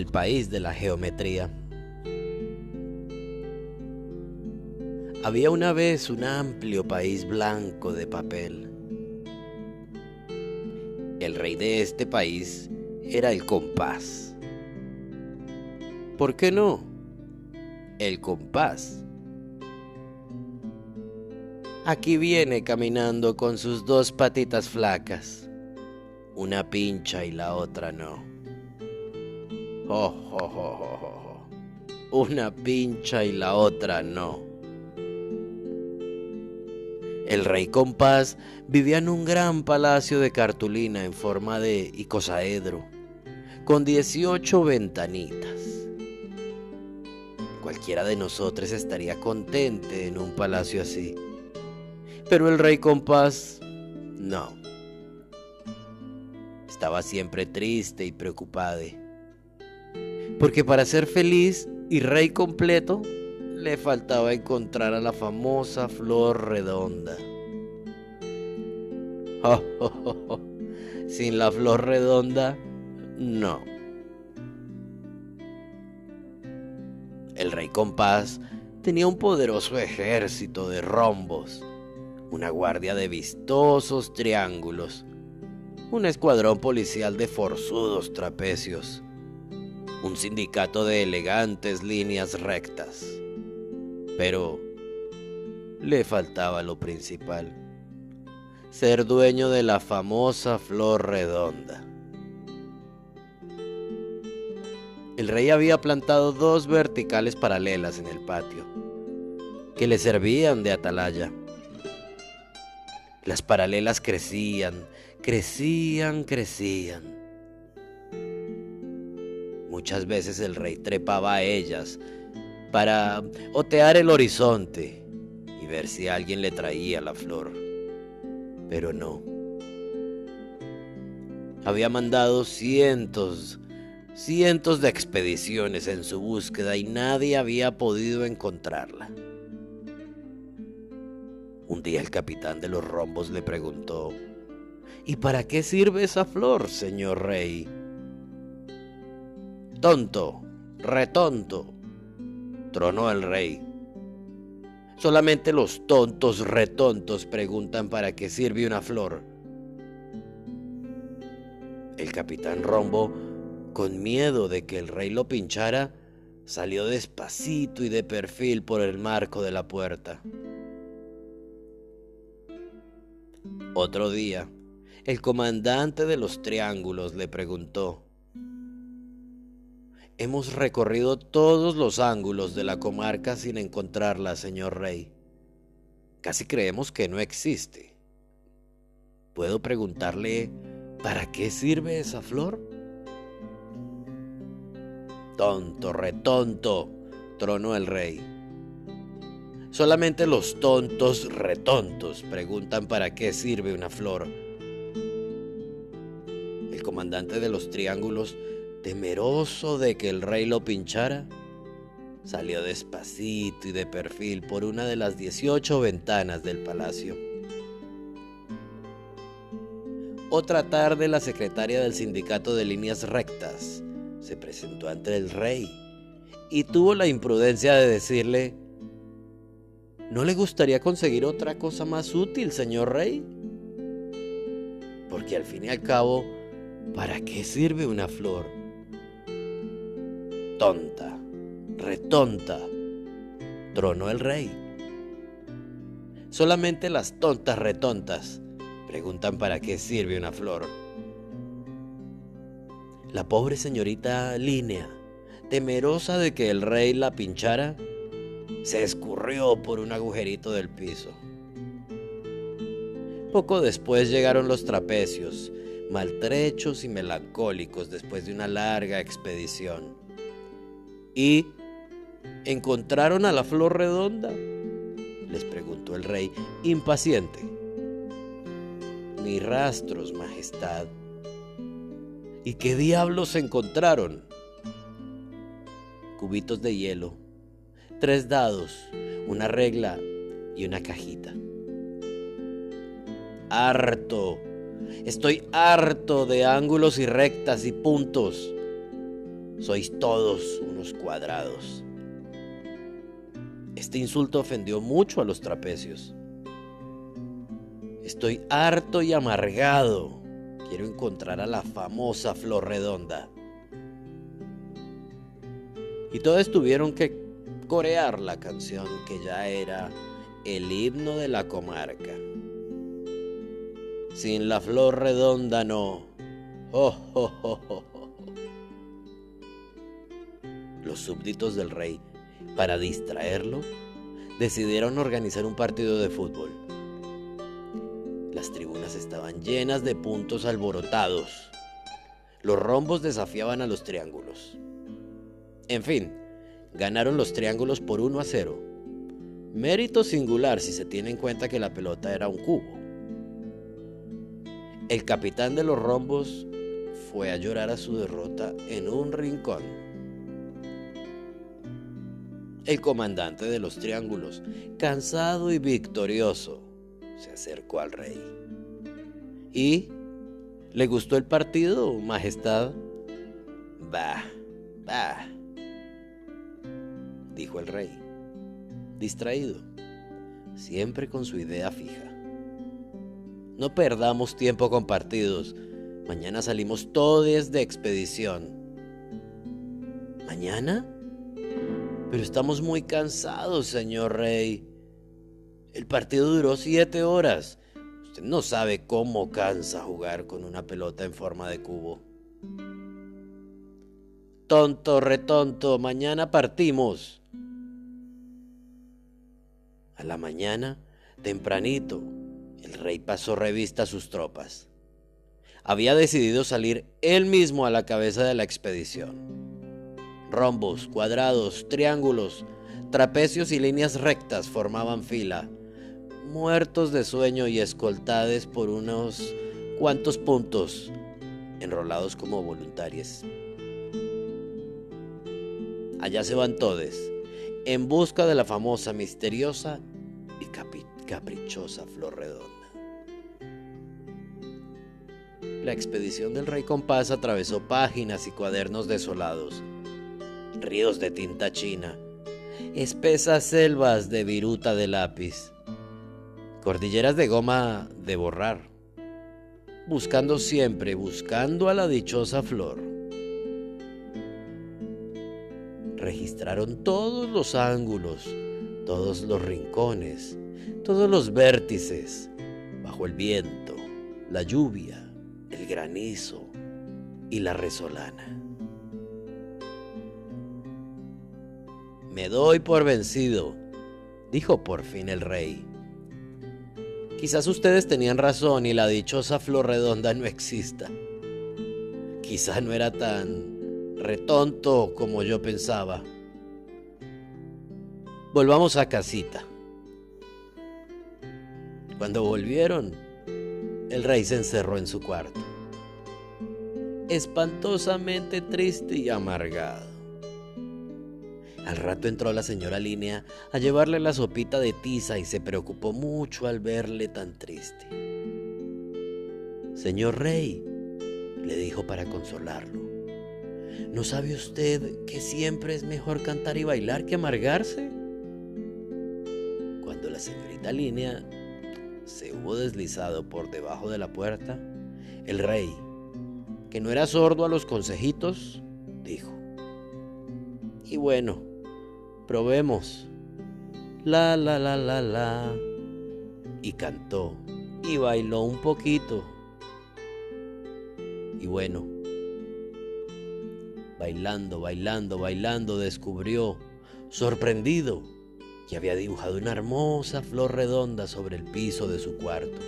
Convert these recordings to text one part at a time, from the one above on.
el país de la geometría. Había una vez un amplio país blanco de papel. El rey de este país era el compás. ¿Por qué no? El compás. Aquí viene caminando con sus dos patitas flacas, una pincha y la otra no. Oh, Una pincha y la otra no. El rey compás vivía en un gran palacio de cartulina en forma de icosaedro, con 18 ventanitas. Cualquiera de nosotros estaría contente en un palacio así. Pero el rey compás, no. Estaba siempre triste y preocupado porque para ser feliz y rey completo le faltaba encontrar a la famosa flor redonda. Sin la flor redonda, no. El rey compás tenía un poderoso ejército de rombos, una guardia de vistosos triángulos, un escuadrón policial de forzudos trapecios un sindicato de elegantes líneas rectas. Pero le faltaba lo principal, ser dueño de la famosa flor redonda. El rey había plantado dos verticales paralelas en el patio, que le servían de atalaya. Las paralelas crecían, crecían, crecían Muchas veces el rey trepaba a ellas para otear el horizonte y ver si alguien le traía la flor. Pero no. Había mandado cientos, cientos de expediciones en su búsqueda y nadie había podido encontrarla. Un día el capitán de los rombos le preguntó, ¿Y para qué sirve esa flor, señor rey? Tonto, retonto, tronó el rey. Solamente los tontos retontos preguntan para qué sirve una flor. El capitán Rombo, con miedo de que el rey lo pinchara, salió despacito y de perfil por el marco de la puerta. Otro día, el comandante de los triángulos le preguntó, Hemos recorrido todos los ángulos de la comarca sin encontrarla, señor rey. Casi creemos que no existe. ¿Puedo preguntarle para qué sirve esa flor? Tonto, retonto, tronó el rey. Solamente los tontos retontos preguntan para qué sirve una flor. El comandante de los triángulos temeroso de que el rey lo pinchara, salió despacito y de perfil por una de las 18 ventanas del palacio. Otra tarde la secretaria del sindicato de líneas rectas se presentó ante el rey y tuvo la imprudencia de decirle, ¿no le gustaría conseguir otra cosa más útil, señor rey? Porque al fin y al cabo, ¿para qué sirve una flor? Tonta, retonta, tronó el rey. Solamente las tontas retontas preguntan para qué sirve una flor. La pobre señorita Línea, temerosa de que el rey la pinchara, se escurrió por un agujerito del piso. Poco después llegaron los trapecios, maltrechos y melancólicos después de una larga expedición. ¿Y encontraron a la flor redonda? les preguntó el rey, impaciente. Ni rastros, Majestad. ¿Y qué diablos encontraron? Cubitos de hielo, tres dados, una regla y una cajita. Harto, estoy harto de ángulos y rectas y puntos. Sois todos unos cuadrados. Este insulto ofendió mucho a los trapecios. Estoy harto y amargado. Quiero encontrar a la famosa flor redonda. Y todos tuvieron que corear la canción que ya era el himno de la comarca. Sin la flor redonda no. Oh, oh, oh, Los súbditos del rey, para distraerlo, decidieron organizar un partido de fútbol. Las tribunas estaban llenas de puntos alborotados. Los rombos desafiaban a los triángulos. En fin, ganaron los triángulos por 1 a 0. Mérito singular si se tiene en cuenta que la pelota era un cubo. El capitán de los rombos fue a llorar a su derrota en un rincón. El comandante de los triángulos, cansado y victorioso, se acercó al rey. ¿Y? ¿Le gustó el partido, Majestad? Bah, bah, dijo el rey, distraído, siempre con su idea fija. No perdamos tiempo con partidos. Mañana salimos todos de expedición. ¿Mañana? Pero estamos muy cansados, señor rey. El partido duró siete horas. Usted no sabe cómo cansa jugar con una pelota en forma de cubo. Tonto, retonto, mañana partimos. A la mañana, tempranito, el rey pasó revista a sus tropas. Había decidido salir él mismo a la cabeza de la expedición. Rombos, cuadrados, triángulos, trapecios y líneas rectas formaban fila, muertos de sueño y escoltados por unos cuantos puntos, enrolados como voluntarios. Allá se van todos, en busca de la famosa, misteriosa y caprichosa flor redonda. La expedición del rey compás atravesó páginas y cuadernos desolados ríos de tinta china, espesas selvas de viruta de lápiz, cordilleras de goma de borrar, buscando siempre, buscando a la dichosa flor. Registraron todos los ángulos, todos los rincones, todos los vértices, bajo el viento, la lluvia, el granizo y la resolana. Me doy por vencido, dijo por fin el rey. Quizás ustedes tenían razón y la dichosa flor redonda no exista. Quizás no era tan retonto como yo pensaba. Volvamos a casita. Cuando volvieron, el rey se encerró en su cuarto, espantosamente triste y amargado. Al rato entró la señora Línea a llevarle la sopita de tiza y se preocupó mucho al verle tan triste. Señor rey, le dijo para consolarlo, ¿no sabe usted que siempre es mejor cantar y bailar que amargarse? Cuando la señorita Línea se hubo deslizado por debajo de la puerta, el rey, que no era sordo a los consejitos, dijo, y bueno, Probemos. La, la, la, la, la. Y cantó. Y bailó un poquito. Y bueno, bailando, bailando, bailando, descubrió, sorprendido, y había dibujado una hermosa flor redonda sobre el piso de su cuarto.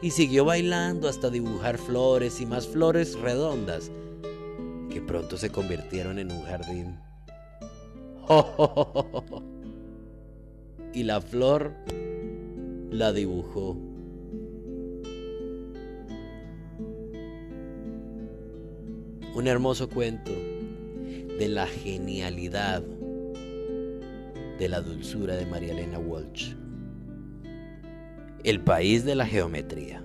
Y siguió bailando hasta dibujar flores y más flores redondas que pronto se convirtieron en un jardín. Y la flor la dibujó. Un hermoso cuento de la genialidad de la dulzura de María Elena Walsh. El país de la geometría.